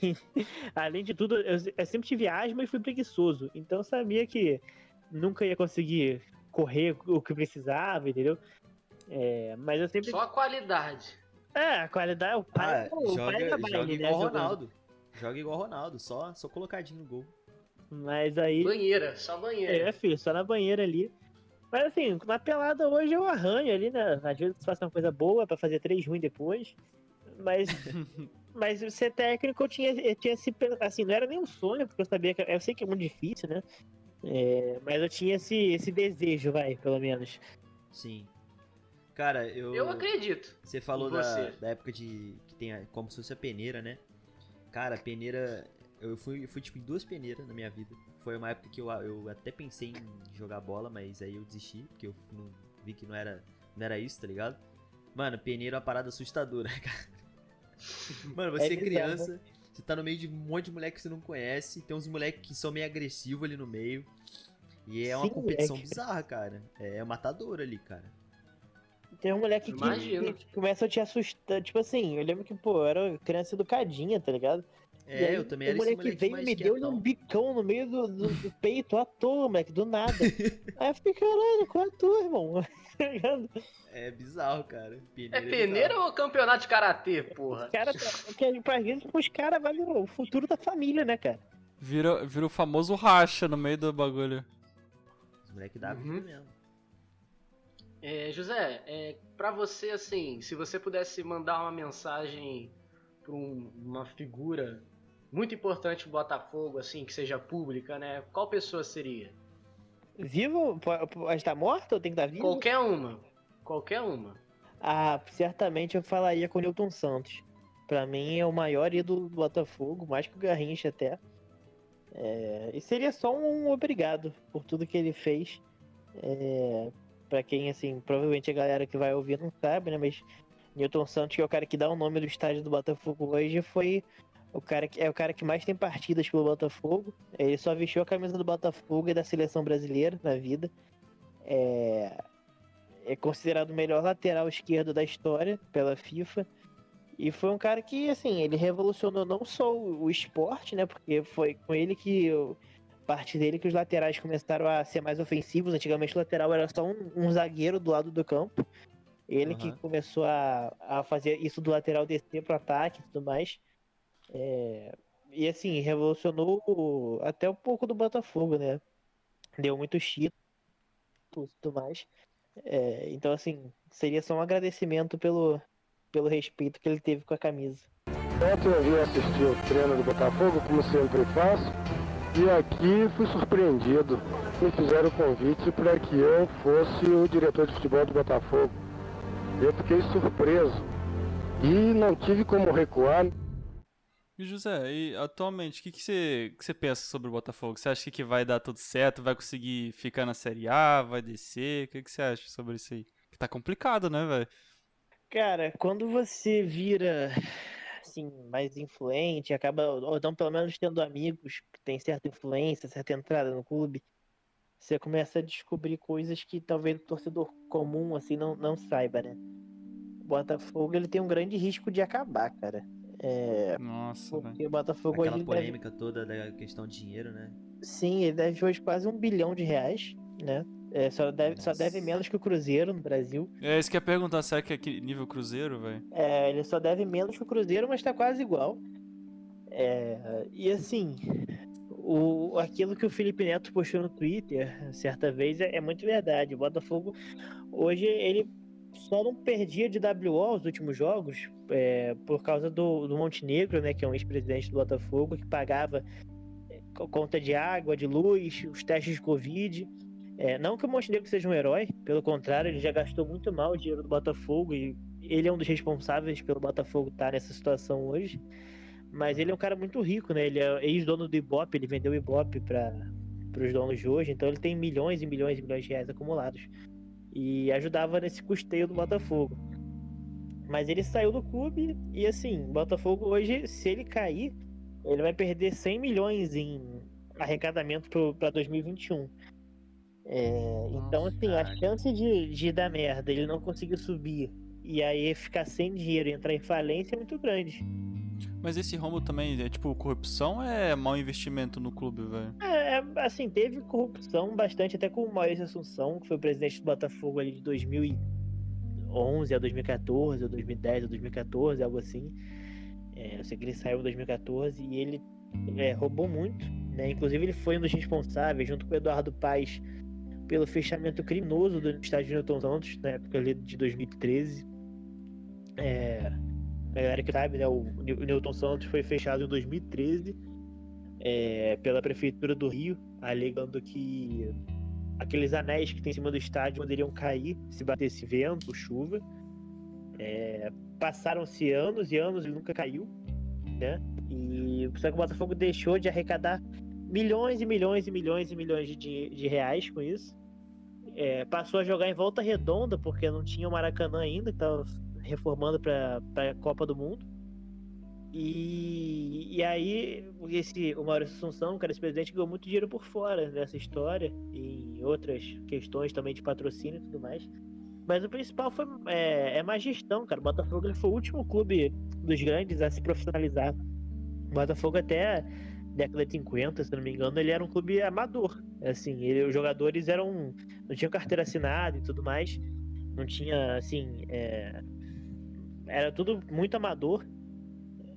Além de tudo, eu, eu sempre tive asma e fui preguiçoso. Então eu sabia que nunca ia conseguir correr o que precisava, entendeu? É, mas eu sempre. Só a qualidade. É, a qualidade. O pai, ah, o pai joga, era joga né? igual jogando. Ronaldo. Joga igual Ronaldo, só, só colocadinho no gol. Mas aí. Banheira, só banheira. É, filho, só na banheira ali. Mas assim, na pelada hoje eu arranho ali, né? Às vezes faço uma coisa boa pra fazer três ruins depois. Mas. mas ser técnico eu tinha, eu tinha esse. Assim, não era nem um sonho, porque eu sabia que. Eu sei que é muito difícil, né? É, mas eu tinha esse, esse desejo, vai, pelo menos. Sim. Cara, eu. Eu acredito. Você falou da, você. da época de. que tem a- como se fosse a peneira, né? Cara, a peneira. Eu fui, eu fui tipo em duas peneiras na minha vida. Foi uma época que eu, eu até pensei em jogar bola, mas aí eu desisti, porque eu não, vi que não era, não era isso, tá ligado? Mano, peneira é uma parada assustadora, cara. Mano, você é, bizarro. criança, você tá no meio de um monte de moleque que você não conhece, tem uns moleques que são meio agressivos ali no meio. E é uma Sim, competição é que- bizarra, cara. É matador ali, cara. Tem um moleque que, que começa a te assustar. Tipo assim, eu lembro que, pô, eu era criança educadinha, tá ligado? É, aí, eu também o era esse moleque moleque veio e me deu um bicão no meio do, do- do peito à toa, moleque, do nada. aí eu fiquei, caralho, qual é a tua, irmão? Tá ligado? É bizarro, cara. Peneira É peneira ou campeonato de karatê, porra? Os caras, porque pra gente, os caras vale o futuro da família, né, cara? Vira, vira o famoso racha no meio do bagulho. Os moleques da Uhum. vida mesmo. É, José, é, para você, assim, se você pudesse mandar uma mensagem pra um- uma figura muito importante do Botafogo, assim, que seja pública, né? Qual pessoa seria? Vivo? po- Pode estar morto ou tem que estar vivo? Qualquer uma. Qualquer uma. Ah, certamente eu falaria com o Newton Santos. Pra mim é o maior ídolo do Botafogo, mais que o Garrincha até. É, e seria só um obrigado por tudo que ele fez. É, para quem, assim, provavelmente a galera que vai ouvir não sabe, né? Mas Newton Santos, que é o cara que dá o nome do estádio do Botafogo hoje, foi o cara que é o cara que mais tem partidas pelo Botafogo. Ele só vestiu a camisa do Botafogo e da seleção brasileira na vida. É, é considerado o melhor lateral esquerdo da história pela FIFA. E foi um cara que, assim, ele revolucionou não só o o esporte, né? Porque foi com ele que, o- a partir dele, que os laterais começaram a ser mais ofensivos. Antigamente o lateral era só um, um zagueiro do lado do campo. Ele que Aham. começou a, a fazer isso do lateral descer pro ataque e tudo mais. É, e assim, revolucionou até um pouco do Botafogo, né? Deu muitos títulos e tudo mais. É, então, assim, seria só um agradecimento pelo, pelo respeito que ele teve com a camisa. Ontem eu vim assistir o treino do Botafogo, como sempre faço, e aqui fui surpreendido. Me fizeram o convite para que eu fosse o diretor de futebol do Botafogo. Eu fiquei surpreso e não tive como recuar. E José, e atualmente, o que, que, você, que você pensa sobre o Botafogo? Você acha que vai dar tudo certo? Vai conseguir ficar na Série A? Vai descer? O que, que você acha sobre isso aí? Que tá complicado, né, velho? Cara, quando você vira assim, mais influente, acaba, ou então pelo menos tendo amigos que têm certa influência, certa entrada no clube, você começa a descobrir coisas que talvez o torcedor comum assim não, não saiba, né? O Botafogo ele tem um grande risco de acabar, cara. É, Nossa, porque o Botafogo Aquela hoje ele deve, polêmica toda da questão de dinheiro, né? sim, ele deve hoje quase um bilhão de reais, né? É, só, deve, só deve menos que o Cruzeiro no Brasil. É isso que ia perguntar, será que é nível Cruzeiro, velho? É, ele só deve menos que o Cruzeiro, mas tá quase igual. É, e assim, o, aquilo que o Felipe Neto postou no Twitter certa vez é, é muito verdade. O Botafogo hoje ele só não perdia de WO os últimos jogos é, por causa do, do Montenegro, né, que é um ex-presidente do Botafogo, que pagava é, co- conta de água, de luz, os testes de Covid. É, não que o Montenegro seja um herói, pelo contrário, ele já gastou muito mal o dinheiro do Botafogo e ele é um dos responsáveis pelo Botafogo estar nessa situação hoje. Mas ele é um cara muito rico, né? Ele é ex-dono do Ibope, ele vendeu o Ibope para os donos de hoje, então ele tem milhões e milhões e milhões de reais acumulados. E ajudava nesse custeio do Botafogo. Mas ele saiu do clube e assim, o Botafogo hoje, se ele cair, ele vai perder 100 milhões em arrecadamento para 2021. É, então, assim, a chance de, de dar merda, ele não conseguir subir e aí ficar sem dinheiro e entrar em falência é muito grande. Mas esse rombo também é tipo corrupção é mau investimento no clube, velho? É, é, assim, teve corrupção bastante, até com o Maurício Assunção, que foi o presidente do Botafogo ali de 2011 a 2014, ou 2010 a 2014, algo assim. É, eu sei que ele saiu em 2014 e ele é, roubou muito, né? Inclusive ele foi um dos responsáveis, junto com o Eduardo Paes, pelo fechamento criminoso do estádio de Newton Santos, na época ali de 2013. É, galera que sabe, né? O Newton Santos foi fechado em 2013 é, pela Prefeitura do Rio, alegando que aqueles anéis que tem em cima do estádio poderiam cair se batesse vento, chuva. É, Passaram-se anos e anos, ele nunca caiu, né? E só que o Botafogo deixou de arrecadar milhões e milhões e milhões e milhões de, de reais com isso. É, passou a jogar em volta redonda, porque não tinha o Maracanã ainda, estava reformando para a Copa do Mundo. E, e aí, esse, o Maurício Assunção, que era esse presidente, ganhou muito dinheiro por fora dessa história e em outras questões também de patrocínio e tudo mais. Mas o principal foi é, é má gestão, cara. O Botafogo foi o último clube dos grandes a se profissionalizar. O Botafogo até década de 50, se não me engano, ele era um clube amador. Assim, ele- os jogadores eram não tinham carteira assinada e tudo mais. Não tinha, assim, é, era tudo muito amador.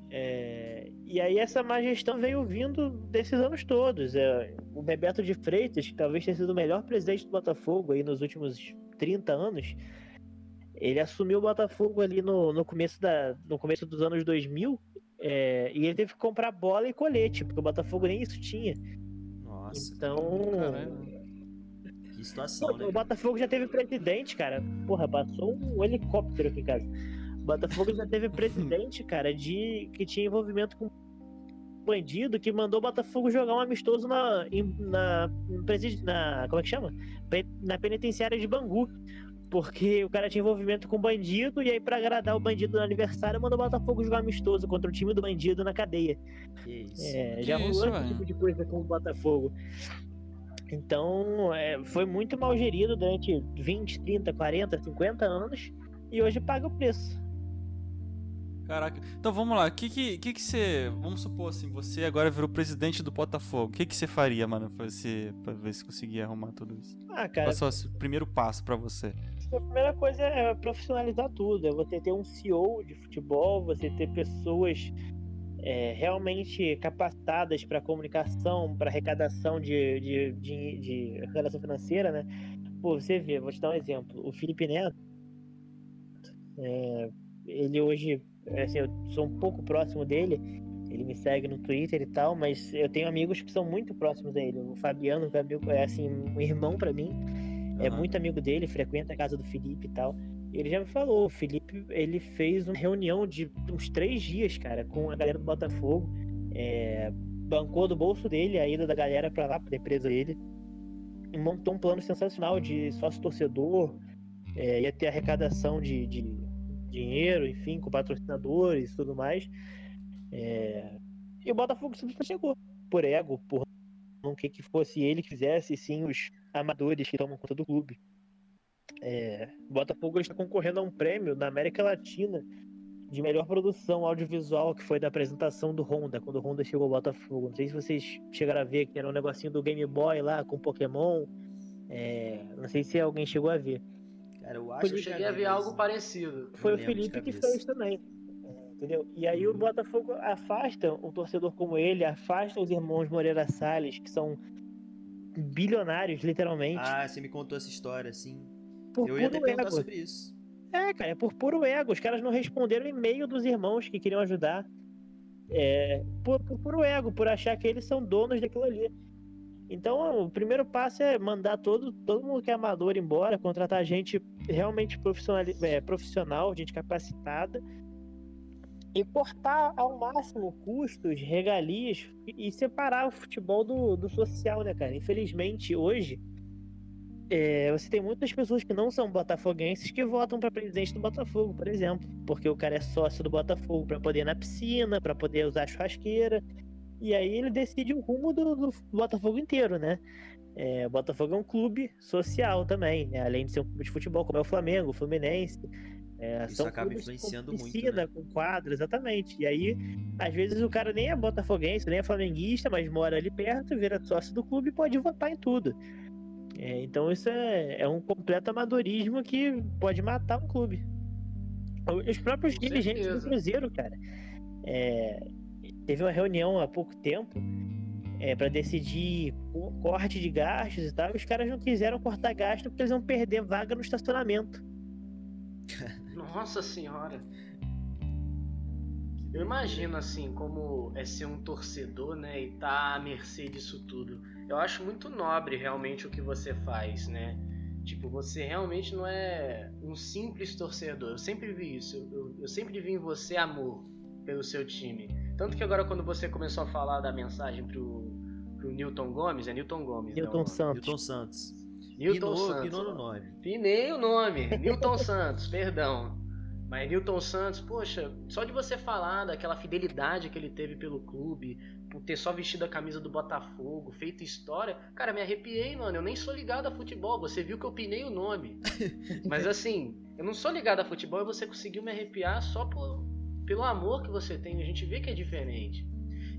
É, e aí essa má gestão veio vindo desses anos todos. É, o Bebeto de Freitas, que talvez tenha sido o melhor presidente do Botafogo aí nos últimos 30 anos, ele assumiu o Botafogo ali no, no, começo, da, no começo dos anos 2000 é, e ele teve que comprar bola e colete, porque o Botafogo nem isso tinha. Nossa, Então. Que situação, Pô, né? o Botafogo já teve presidente, cara. Porra, passou um helicóptero aqui em casa. Botafogo já teve presidente, cara, de que tinha envolvimento com bandido que mandou o Botafogo jogar um amistoso na, em- na, em presidi- na como é que chama? Pe- Na penitenciária de Bangu. Porque o cara tinha envolvimento com bandido e aí pra agradar o bandido no aniversário mandou o Botafogo jogar amistoso contra o time do bandido na cadeia. Que isso. É, já rolou esse tipo de coisa com o Botafogo. Então, é, foi muito mal gerido durante 20, 30, 40, 50 anos e hoje paga o preço. Caraca. Então vamos lá. O que que, que que você. Vamos supor assim, você agora virou presidente do Botafogo. O que que você faria, mano, pra, você, pra ver se conseguia arrumar tudo isso? Ah, cara, Qual é o primeiro passo pra você? a primeira coisa é profissionalizar tudo. É você ter um CEO de futebol, você ter pessoas é, realmente capacitadas para comunicação, para arrecadação de, de, de, de arrecadação financeira, né? Pô, você vê, vou te dar um exemplo. O Felipe Neto, é, ele hoje, é, assim, eu sou um pouco próximo dele, ele me segue no Twitter e tal, mas eu tenho amigos que são muito próximos a ele. O Fabiano, que é, amigo, é assim, um irmão para mim, é Aham. muito amigo dele, frequenta a casa do Felipe e tal. Ele já me falou, o Felipe, ele fez uma reunião de uns três dias, cara, com a galera do Botafogo. É, bancou do bolso dele a ida da galera pra lá, pra empresa dele. E montou um plano sensacional de sócio torcedor. É, ia ter arrecadação de, de, dinheiro, enfim, com patrocinadores e tudo mais. É, E o Botafogo simplesmente chegou por ego, por não que fosse ele que fizesse, sim os amadores que tomam conta do clube. É, O Botafogo está concorrendo a um prêmio na América Latina de melhor produção audiovisual, que foi da apresentação do Honda, quando o Honda chegou ao Botafogo. Não sei se vocês chegaram a ver, que era um negocinho do Game Boy lá, com Pokémon. É, não sei se alguém chegou a ver. Cara, eu acho Eu que cheguei já a ver algo parecido. Foi o Felipe que fez também. Entendeu? E aí o Uhum. Botafogo afasta um torcedor como ele, afasta os irmãos Moreira Salles, que são bilionários, literalmente, Ah, você me contou essa história, assim. por Eu ia até puro perguntar ego. sobre isso. É, cara, é por puro ego. Os caras não responderam e-mail dos irmãos que queriam ajudar. É, por, por puro ego, por achar que eles são donos daquilo ali. Então, o primeiro passo é mandar todo, todo mundo que é amador embora, contratar gente realmente profissional, é, profissional, gente capacitada, e cortar ao máximo custos, regalias e, separar o futebol do, do social, né, cara? Infelizmente, hoje, é, você tem muitas pessoas que não são botafoguenses que votam para presidente do Botafogo, por exemplo, porque o cara é sócio do Botafogo para poder ir na piscina, para poder usar churrasqueira, e aí ele decide o rumo do, do Botafogo inteiro, né? É, o Botafogo é um clube social também, né? além de ser um clube de futebol, como é o Flamengo, o Fluminense. É, Isso são acaba clubes influenciando com muito, piscina, né? com quadro, exatamente. E aí, às vezes, o cara nem é botafoguense, nem é flamenguista, mas mora ali perto, vira sócio do clube e pode votar em tudo. É, então isso é, é um completo amadorismo que pode matar um clube. Os próprios Com dirigentes certeza. do Cruzeiro, cara. é, teve uma reunião há pouco tempo é, para decidir corte de gastos e tal. E os caras não quiseram cortar gasto porque eles iam perder vaga no estacionamento. Nossa senhora. Eu imagino assim como é ser um torcedor, né, e tá à mercê disso tudo. Eu acho muito nobre realmente o que você faz, né? Tipo, você realmente não é um simples torcedor. Eu sempre vi isso. Eu- eu sempre vi em você amor pelo seu time. Tanto que agora quando você começou a falar da mensagem pro, pro Newton Gomes, é Newton Gomes, né, Newton? Santos. Newton Santos. Newton Pinou, Santos. pinou no nome. Pinei o nome, Newton Santos, perdão. Mas Newton Santos, poxa, só de você falar daquela fidelidade que ele teve pelo clube, por ter só vestido a camisa do Botafogo, feito história, cara, me arrepiei, mano. Eu nem sou ligado a futebol, você viu que eu pinei o nome. Mas assim, eu não sou ligado a futebol e você conseguiu me arrepiar só por, pelo amor que você tem. A gente vê que é diferente.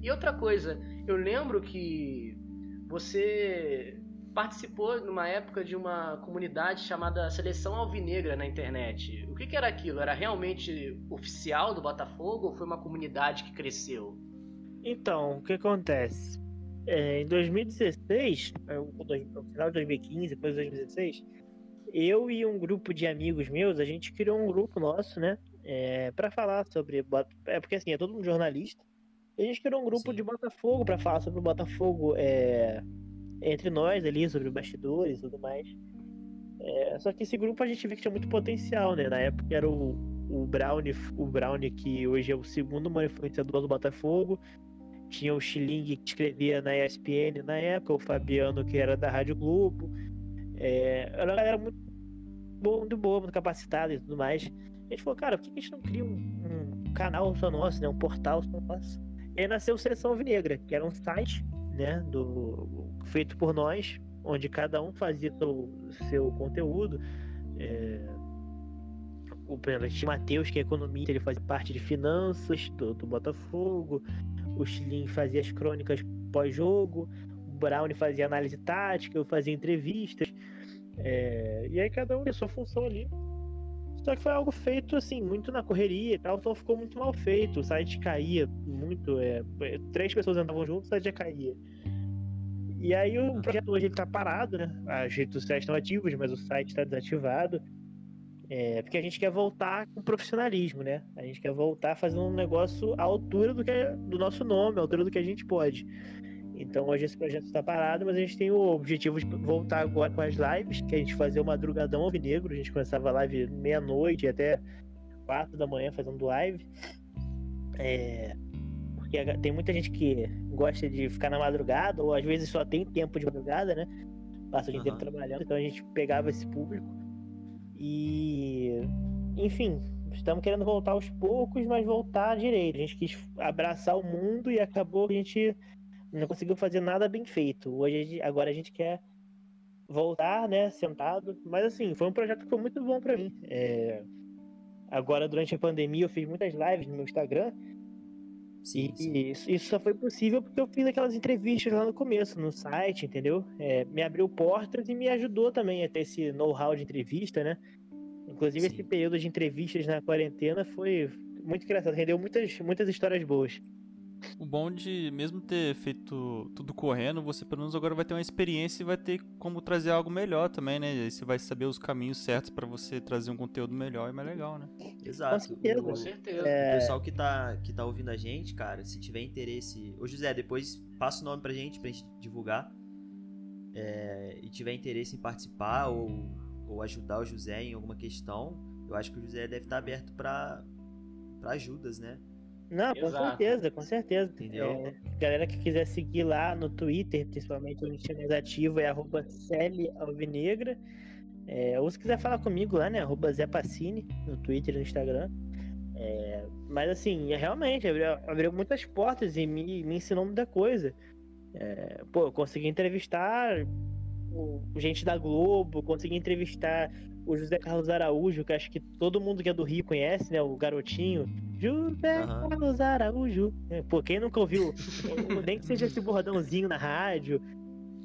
E outra coisa, eu lembro que você participou numa época de uma comunidade chamada Seleção Alvinegra na internet. O que, que era aquilo? Era realmente oficial do Botafogo ou foi uma comunidade que cresceu? Então, o que acontece? É, em 2016, é, o dois- no final de 2015, depois de 2016, eu e um grupo de amigos meus, a gente criou um grupo nosso, né? É, para falar sobre. É porque assim, é todo mundo jornalista. E a gente criou um grupo Sim. de Botafogo para falar sobre o Botafogo é, entre nós ali, sobre bastidores e tudo mais. É, só que esse grupo a gente viu que tinha muito potencial, né? Na época era o, o Brownie, o Brownie, que hoje é o segundo maior influenciador do Botafogo. Tinha o Schilling que escrevia na ESPN na época, o Fabiano que era da Rádio Globo. É, era uma galera muito boa, muito boa, muito capacitada e tudo mais. A gente falou, cara, por que a gente não cria um, um canal só nosso, né? Um portal só nosso? E aí nasceu o Seleção Vinegra, que era um site, né? Do, feito por nós, onde cada um fazia seu, seu conteúdo. É, o, tinha o Matheus, que é economista, ele fazia parte de finanças do, do Botafogo. O Schilling fazia as crônicas pós-jogo. O Brown fazia análise tática, eu fazia entrevistas. É, e aí cada um tinha sua função ali. Só que foi algo feito assim, muito na correria e tal, então ficou muito mal feito. O site caía muito. é, três pessoas andavam juntos, o site já caía. E aí o projeto hoje ele tá parado, né? As redes sociais estão ativas, mas o site está desativado. É, porque a gente quer voltar com profissionalismo, né? A gente quer voltar fazendo um negócio à altura do, que é- do nosso nome, à altura do que a gente pode. Então hoje esse projeto está parado, mas a gente tem o objetivo de voltar agora com as lives, que a gente fazia o madrugadão alvinegro, a gente começava a live meia-noite até quatro da manhã fazendo live. É, porque tem muita gente que gosta de ficar na madrugada, ou às vezes só tem tempo de madrugada, né? Passa o dia inteiro Aham. trabalhando, então a gente pegava esse público. E enfim, estamos querendo voltar aos poucos, mas voltar direito. A gente quis abraçar o mundo e acabou que a gente não conseguiu fazer nada bem feito. Hoje, agora a gente quer voltar, né, sentado. Mas assim, foi um projeto que foi muito bom para mim. É... Agora, durante a pandemia, eu fiz muitas lives no meu Instagram. Sim, e sim. Isso, isso só foi possível porque eu fiz aquelas entrevistas lá no começo, no site, entendeu? É, me abriu portas e me ajudou também a ter esse know-how de entrevista, né? Inclusive, Sim. esse período de entrevistas na quarentena foi muito engraçado, rendeu muitas, muitas histórias boas. O bom de mesmo ter feito tudo correndo, você pelo menos agora vai ter uma experiência e vai ter como trazer algo melhor também, né? E aí você vai saber os caminhos certos pra você trazer um conteúdo melhor e mais legal, né? Exato. certeza. O- Com certeza. É. O pessoal que tá, que tá ouvindo a gente, cara, se tiver interesse. Ô José, depois passa o nome pra gente, pra gente divulgar. É, e tiver interesse em participar ou, ou ajudar o José em alguma questão, eu acho que o José deve estar aberto pra, pra ajudas, né? Não, com Exato. certeza, com certeza. Entendeu? É, galera que quiser seguir lá no Twitter, principalmente o link mais ativo é arroba Alvinegra. É, ou se quiser falar comigo lá, né? Arroba Zé Pacini, no Twitter e no Instagram. É, mas assim, é, realmente, abriu, abriu muitas portas e me, me ensinou muita coisa. É, pô, eu consegui entrevistar o, gente da Globo, consegui entrevistar o José Carlos Araújo, que acho que todo mundo que é do Rio conhece, né? O garotinho. José Aham. Carlos Araújo. É, pô, quem nunca ouviu, nem que seja esse bordãozinho na rádio.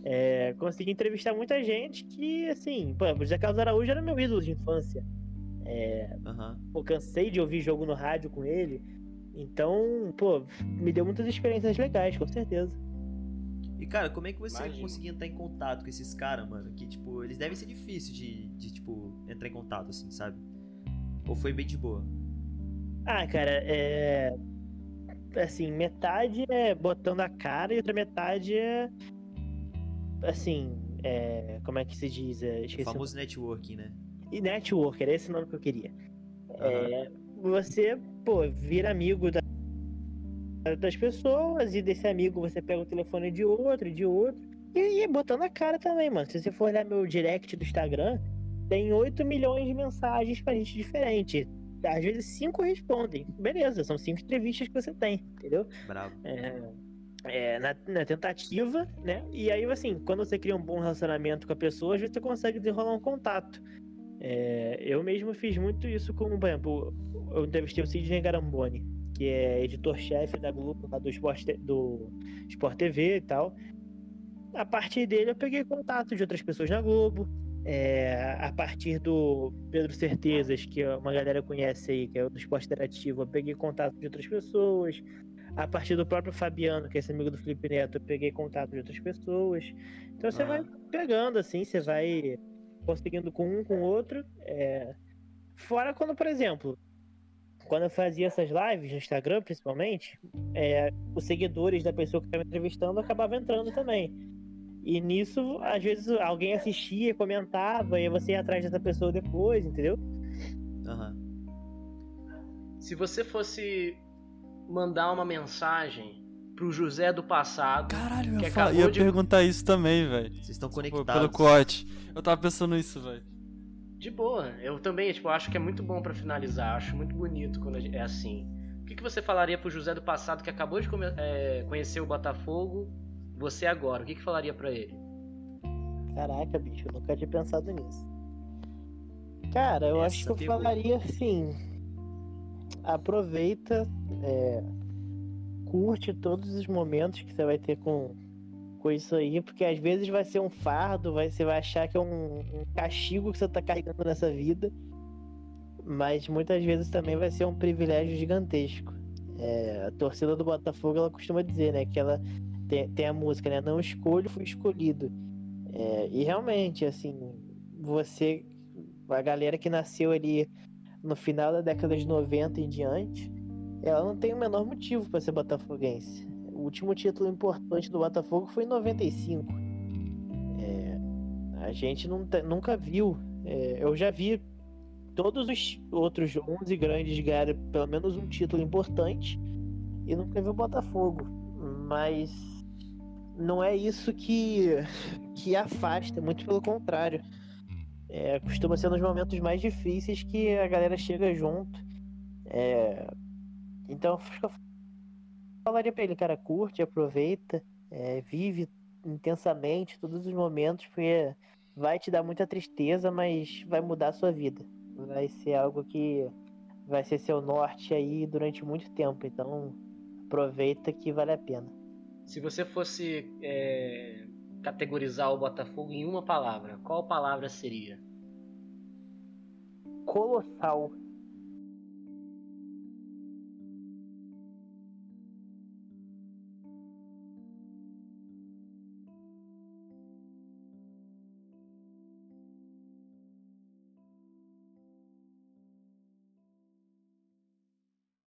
É, consegui entrevistar muita gente que, assim, pô, o José Carlos Araújo era meu ídolo de infância. Aham. Pô, cansei de ouvir jogo no rádio com ele. Então, pô, me deu muitas experiências legais, com certeza. E cara, como é que você Imagino. conseguia entrar em contato com esses caras, mano? Que, tipo, eles devem ser difíceis de, de, tipo, entrar em contato, assim, sabe? Ou foi bem de boa? Ah, cara, é. Assim, metade é botando a cara e outra metade é. Assim, é. Como é que se diz? É, O esqueci o famoso networking, né? E network, era esse o nome que eu queria. É, você, pô, vira amigo da- das pessoas e desse amigo você pega o telefone de outro, de outro. E, e botando a cara também, mano. Se você for olhar meu direct do Instagram, tem 8 milhões de mensagens pra gente diferente. Às vezes 5 respondem. Beleza, são 5 entrevistas que você tem, entendeu? Bravo. É, é, na, na tentativa, né? E aí, assim, quando você cria um bom relacionamento com a pessoa, às vezes você consegue desenrolar um contato. É, eu mesmo fiz muito isso com, por exemplo, eu entrevistei o Sidney Garamboni, que é editor-chefe da Globo, lá do Sport, do Sport TV e tal. A partir dele, eu peguei contato de outras pessoas na Globo. É, a partir do Pedro Certezas, que uma galera conhece aí, que é o do Esporte Interativo, eu peguei contato de outras pessoas a partir do próprio Fabiano, que é esse amigo do Felipe Neto, eu peguei contato de outras pessoas. Então você Ah. vai pegando, assim, você vai conseguindo com um, com o outro. é. Fora quando, por exemplo, quando eu fazia essas lives no Instagram, principalmente, é, os seguidores da pessoa que estava entrevistando acabavam entrando também. E nisso, às vezes, alguém assistia, comentava, e você ia atrás dessa pessoa depois, entendeu? Aham. Se você fosse mandar uma mensagem pro José do passado, Caralho, eu Que ia, falar- acabou ia de- perguntar isso também, velho. Vocês estão Pô, conectados. Pelo corte. Eu tava pensando nisso, velho. de boa. Eu também, tipo, acho que é muito bom pra finalizar. Acho muito bonito quando é assim. O que, que você falaria pro José do passado que acabou de come- é, conhecer o Botafogo? Você agora, o que, que falaria pra ele? Caraca, bicho, eu nunca tinha pensado nisso. Cara, eu acho Essa que eu pegou. falaria assim. Aproveita, é, curte todos os momentos que você vai ter com, com isso aí, porque às vezes vai ser um fardo, vai, você vai achar que é um, um castigo que você tá carregando nessa vida, mas muitas vezes também vai ser um privilégio gigantesco. É, a torcida do Botafogo ela costuma dizer, né, que ela tem, tem a música, né, não escolho, fui escolhido. É, e realmente, assim, você, a galera que nasceu ali no final da década de 90 em diante, ela não tem o menor motivo para ser botafoguense. O último título importante do Botafogo foi em 95. É, a gente não nunca viu. é, eu já vi todos os outros 11 grandes ganharem pelo menos um título importante e nunca vi o Botafogo. Mas não é isso que, que afasta, muito pelo contrário. É, costuma ser nos momentos mais difíceis que a galera chega junto É, então, eu falaria pra ele, cara, curte, aproveita, é, vive intensamente todos os momentos, porque vai te dar muita tristeza, mas vai mudar a sua vida. Vai ser algo que vai ser seu norte aí durante muito tempo. Então, aproveita que vale a pena. Se você fosse é, categorizar o Botafogo em uma palavra, qual palavra seria? Colossal.